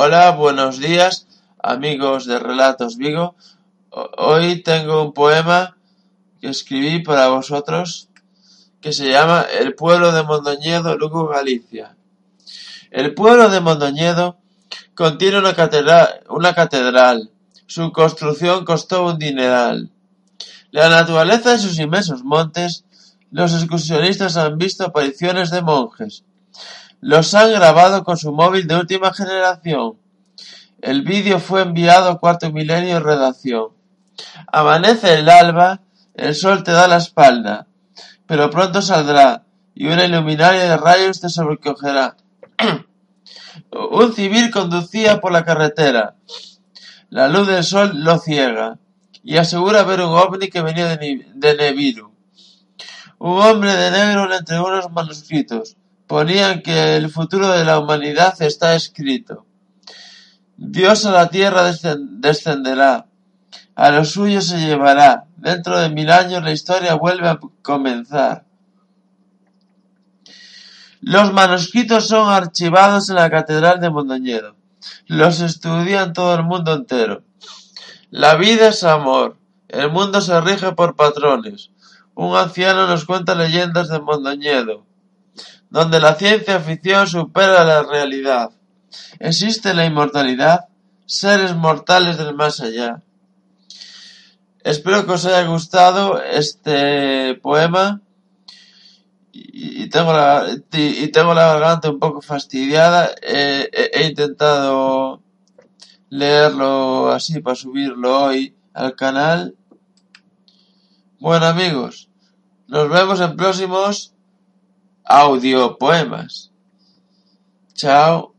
Hola, buenos días, amigos de Relatos Vigo. Hoy tengo un poema que escribí para vosotros que se llama El pueblo de Mondoñedo, Lugo, Galicia. El pueblo de Mondoñedo contiene una catedral, una catedral. Su construcción costó un dineral. La naturaleza de sus inmensos montes, los excursionistas han visto apariciones de monjes. Los han grabado con su móvil de última generación. El vídeo fue enviado a Cuarto Milenio Redacción. Amanece el alba, el sol te da la espalda, pero pronto saldrá y una iluminaria de rayos te sobrecogerá. un civil conducía por la carretera. La luz del sol lo ciega y asegura ver un ovni que venía de, Neviru. Un hombre de negro le entregó unos manuscritos ponían que el futuro de la humanidad está escrito. Dios a la tierra descenderá, a los suyos se llevará, dentro de mil años la historia vuelve a comenzar. Los manuscritos son archivados en la Catedral de Mondoñedo. Los estudian todo el mundo entero. La vida es amor. El mundo se rige por patrones. Un anciano nos cuenta leyendas de Mondoñedo donde la ciencia ficción supera la realidad. Existe la inmortalidad, seres mortales del más allá. Espero que os haya gustado este poema y tengo la, y tengo la garganta un poco fastidiada. he intentado leerlo así para subirlo hoy al canal. Bueno amigos, nos vemos en próximos audio poemas. Chao.